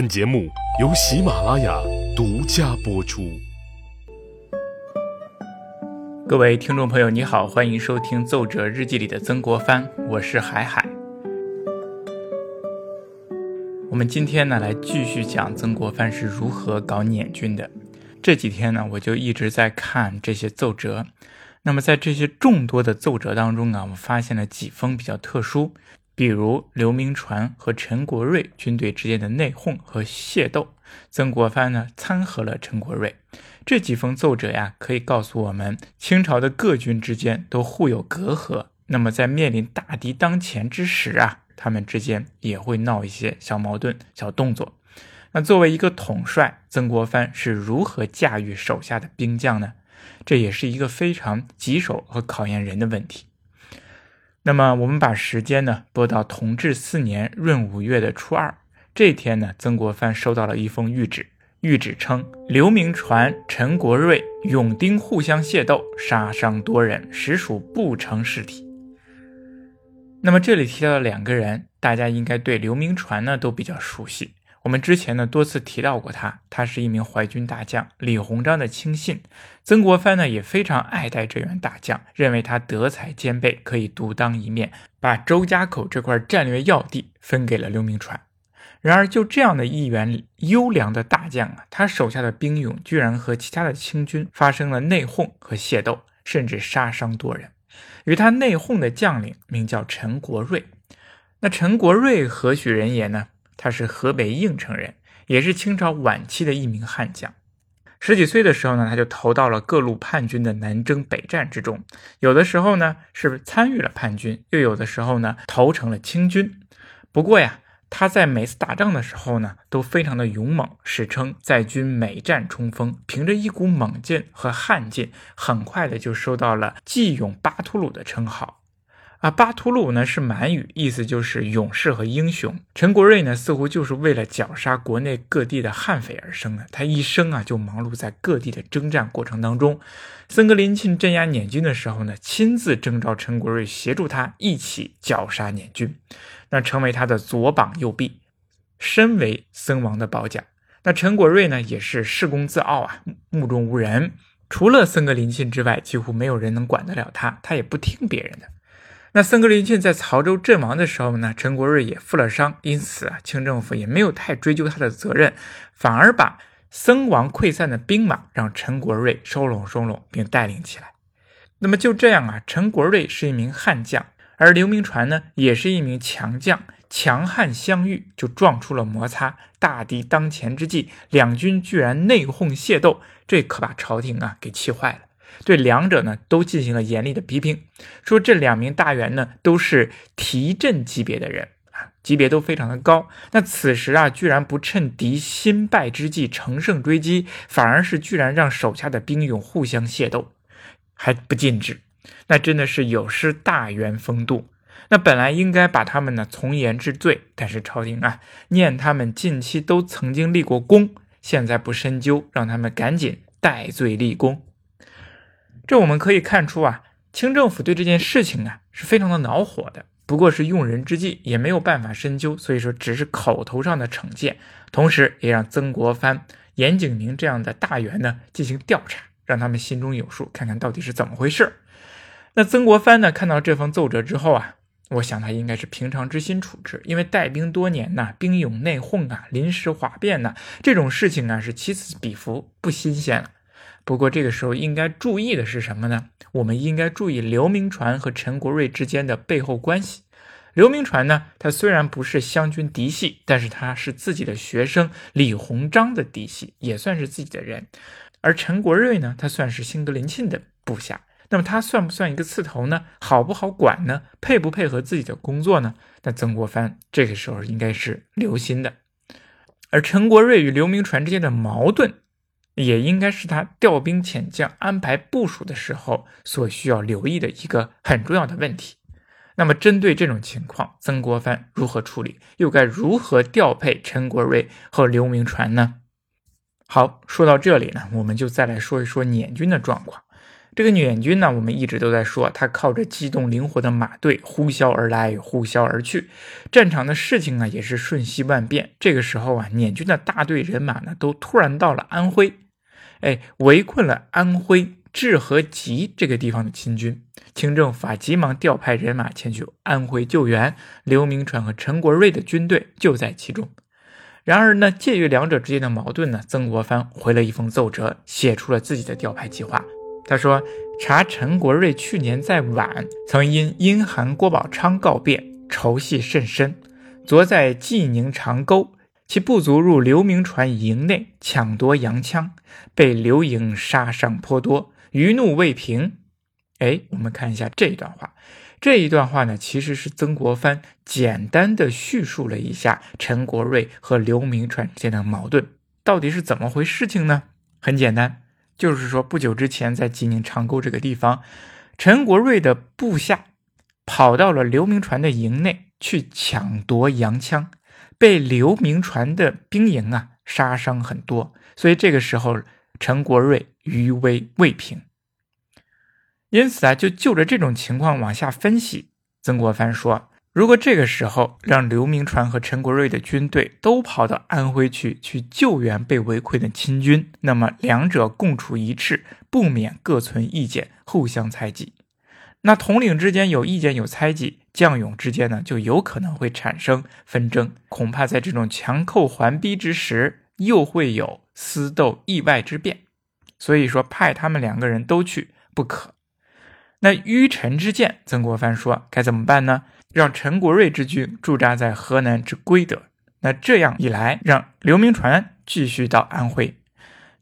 本节目由喜马拉雅独家播出。各位听众朋友，你好，欢迎收听《奏折日记》里的曾国藩，我是海海。我们今天呢，来继续讲曾国藩是如何搞捻军的。这几天呢，我就一直在看这些奏折。那么在这些众多的奏折当中啊，我发现了几封比较特殊。比如刘铭传和陈国瑞军队之间的内讧和械斗，曾国藩呢参合了陈国瑞。这几封奏折呀，可以告诉我们，清朝的各军之间都互有隔阂。那么在面临大敌当前之时啊，他们之间也会闹一些小矛盾、小动作。那作为一个统帅，曾国藩是如何驾驭手下的兵将呢？这也是一个非常棘手和考验人的问题。那么我们把时间呢拨到同治四年闰五月的初二这天呢，曾国藩收到了一封谕旨，谕旨称刘铭传、陈国瑞、永丁互相械斗，杀伤多人，实属不成事体。那么这里提到的两个人，大家应该对刘铭传呢都比较熟悉。我们之前呢多次提到过他，他是一名淮军大将，李鸿章的亲信。曾国藩呢也非常爱戴这员大将，认为他德才兼备，可以独当一面，把周家口这块战略要地分给了刘铭传。然而，就这样的一员优良的大将啊，他手下的兵勇居然和其他的清军发生了内讧和械斗，甚至杀伤多人。与他内讧的将领名叫陈国瑞。那陈国瑞何许人也呢？他是河北应城人，也是清朝晚期的一名悍将。十几岁的时候呢，他就投到了各路叛军的南征北战之中。有的时候呢是参与了叛军，又有的时候呢投成了清军。不过呀，他在每次打仗的时候呢都非常的勇猛，史称在军每战冲锋。凭着一股猛劲和悍劲，很快的就收到了“济勇巴图鲁”的称号。啊，巴图鲁呢是满语，意思就是勇士和英雄。陈国瑞呢，似乎就是为了绞杀国内各地的悍匪而生的。他一生啊，就忙碌在各地的征战过程当中。森格林沁镇压捻军的时候呢，亲自征召陈国瑞协助他一起绞杀捻军，那成为他的左膀右臂，身为僧王的保甲。那陈国瑞呢，也是恃功自傲啊，目中无人，除了森格林沁之外，几乎没有人能管得了他，他也不听别人的。那森格林沁在曹州阵亡的时候呢，陈国瑞也负了伤，因此啊，清政府也没有太追究他的责任，反而把僧王溃散的兵马让陈国瑞收拢收拢并带领起来。那么就这样啊，陈国瑞是一名悍将，而刘铭传呢也是一名强将，强悍相遇就撞出了摩擦。大敌当前之际，两军居然内讧械斗，这可把朝廷啊给气坏了。对两者呢都进行了严厉的批评，说这两名大员呢都是提镇级别的人啊，级别都非常的高。那此时啊，居然不趁敌新败之际乘胜追击，反而是居然让手下的兵勇互相械斗，还不禁止，那真的是有失大员风度。那本来应该把他们呢从严治罪，但是朝廷啊念他们近期都曾经立过功，现在不深究，让他们赶紧戴罪立功。这我们可以看出啊，清政府对这件事情啊是非常的恼火的，不过是用人之际，也没有办法深究，所以说只是口头上的惩戒，同时也让曾国藩、严景明这样的大员呢进行调查，让他们心中有数，看看到底是怎么回事。那曾国藩呢看到这封奏折之后啊，我想他应该是平常之心处置，因为带兵多年呐，兵勇内讧啊，临时哗变呐，这种事情啊是起此彼伏，不新鲜了。不过这个时候应该注意的是什么呢？我们应该注意刘铭传和陈国瑞之间的背后关系。刘铭传呢，他虽然不是湘军嫡系，但是他是自己的学生李鸿章的嫡系，也算是自己的人。而陈国瑞呢，他算是辛格林沁的部下，那么他算不算一个刺头呢？好不好管呢？配不配合自己的工作呢？那曾国藩这个时候应该是留心的。而陈国瑞与刘铭传之间的矛盾。也应该是他调兵遣将、安排部署的时候所需要留意的一个很重要的问题。那么，针对这种情况，曾国藩如何处理？又该如何调配陈国瑞和刘铭传呢？好，说到这里呢，我们就再来说一说捻军的状况。这个捻军呢，我们一直都在说，他靠着机动灵活的马队呼啸而来，呼啸而去，战场的事情啊也是瞬息万变。这个时候啊，捻军的大队人马呢，都突然到了安徽，哎，围困了安徽治和集这个地方的清军。清政府，急忙调派人马前去安徽救援，刘铭传和陈国瑞的军队就在其中。然而呢，介于两者之间的矛盾呢，曾国藩回了一封奏折，写出了自己的调派计划。他说：“查陈国瑞去年在皖曾因阴寒郭宝昌告变，仇隙甚深。昨在济宁长沟，其部族入刘铭传营内抢夺洋枪，被刘营杀伤颇多，余怒未平。”哎，我们看一下这一段话。这一段话呢，其实是曾国藩简单的叙述了一下陈国瑞和刘铭传之间的矛盾到底是怎么回事情呢？很简单。就是说，不久之前在济宁长沟这个地方，陈国瑞的部下跑到了刘铭传的营内去抢夺洋枪，被刘铭传的兵营啊杀伤很多，所以这个时候陈国瑞余威未平。因此啊，就就着这种情况往下分析，曾国藩说。如果这个时候让刘铭传和陈国瑞的军队都跑到安徽去去救援被围困的清军，那么两者共处一室，不免各存意见，互相猜忌。那统领之间有意见有猜忌，将勇之间呢就有可能会产生纷争。恐怕在这种强寇环逼之时，又会有私斗意外之变。所以说，派他们两个人都去不可。那迂臣之见，曾国藩说该怎么办呢？让陈国瑞之军驻扎在河南之归德，那这样一来，让刘铭传继续到安徽。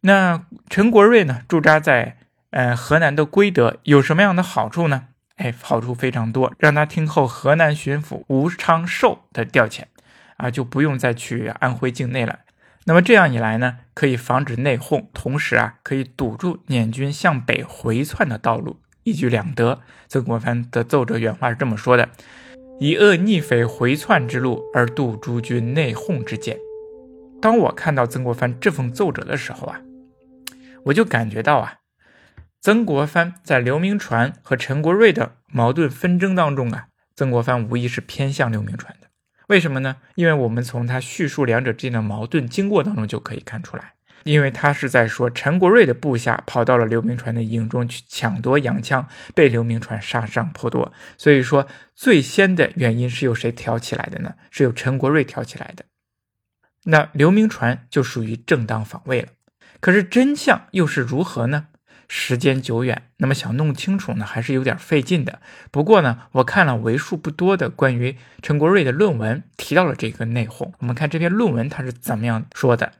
那陈国瑞呢，驻扎在呃河南的归德，有什么样的好处呢？哎，好处非常多，让他听候河南巡抚吴昌寿的调遣，啊，就不用再去安徽境内了。那么这样一来呢，可以防止内讧，同时啊，可以堵住捻军向北回窜的道路，一举两得。曾国藩的奏折原话是这么说的。以遏逆匪回窜之路，而度诸军内讧之见。当我看到曾国藩这封奏折的时候啊，我就感觉到啊，曾国藩在刘铭传和陈国瑞的矛盾纷争当中啊，曾国藩无疑是偏向刘铭传的。为什么呢？因为我们从他叙述两者之间的矛盾经过当中就可以看出来。因为他是在说陈国瑞的部下跑到了刘铭传的营中去抢夺洋枪，被刘铭传杀伤颇多。所以说，最先的原因是由谁挑起来的呢？是由陈国瑞挑起来的。那刘铭传就属于正当防卫了。可是真相又是如何呢？时间久远，那么想弄清楚呢，还是有点费劲的。不过呢，我看了为数不多的关于陈国瑞的论文，提到了这个内讧。我们看这篇论文，他是怎么样说的？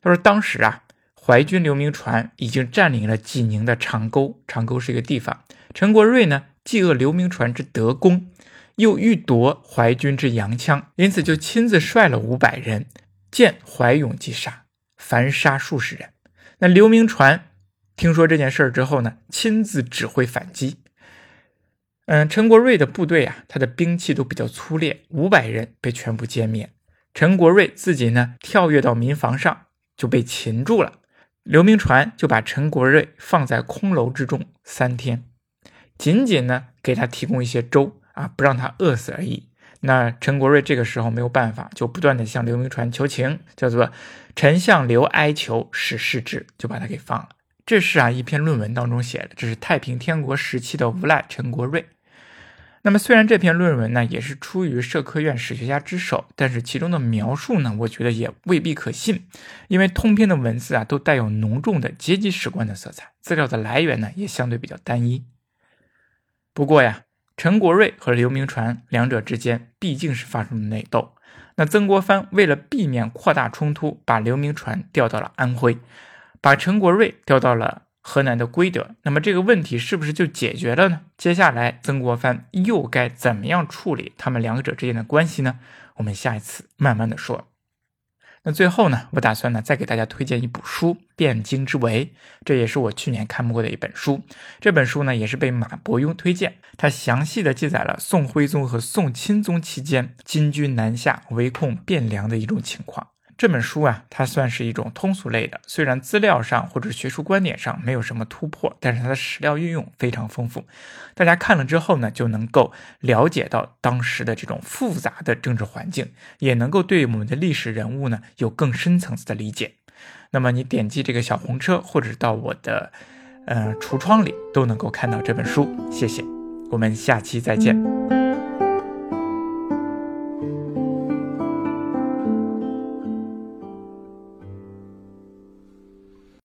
他说：“当时啊，淮军刘铭传已经占领了济宁的长沟，长沟是一个地方。陈国瑞呢，既恶刘铭传之德功，又欲夺淮军之洋枪，因此就亲自率了五百人，见怀勇即杀，凡杀数十人。那刘铭传听说这件事儿之后呢，亲自指挥反击。嗯，陈国瑞的部队啊，他的兵器都比较粗劣，五百人被全部歼灭。陈国瑞自己呢，跳跃到民房上。”就被擒住了，刘铭传就把陈国瑞放在空楼之中三天，仅仅呢给他提供一些粥啊，不让他饿死而已。那陈国瑞这个时候没有办法，就不断的向刘铭传求情，叫做臣向刘哀求使释之，就把他给放了。这是啊一篇论文当中写的，这是太平天国时期的无赖陈国瑞。那么，虽然这篇论文呢也是出于社科院史学家之手，但是其中的描述呢，我觉得也未必可信，因为通篇的文字啊都带有浓重的阶级史观的色彩，资料的来源呢也相对比较单一。不过呀，陈国瑞和刘铭传两者之间毕竟是发生了内斗，那曾国藩为了避免扩大冲突，把刘铭传调到了安徽，把陈国瑞调到了。河南的归德，那么这个问题是不是就解决了呢？接下来曾国藩又该怎么样处理他们两者之间的关系呢？我们下一次慢慢的说。那最后呢，我打算呢再给大家推荐一部书《汴京之围》，这也是我去年看过的一本书。这本书呢也是被马伯庸推荐，它详细的记载了宋徽宗和宋钦宗期间金军南下围攻汴梁的一种情况。这本书啊，它算是一种通俗类的，虽然资料上或者学术观点上没有什么突破，但是它的史料运用非常丰富。大家看了之后呢，就能够了解到当时的这种复杂的政治环境，也能够对我们的历史人物呢有更深层次的理解。那么你点击这个小红车，或者到我的呃橱窗里，都能够看到这本书。谢谢，我们下期再见。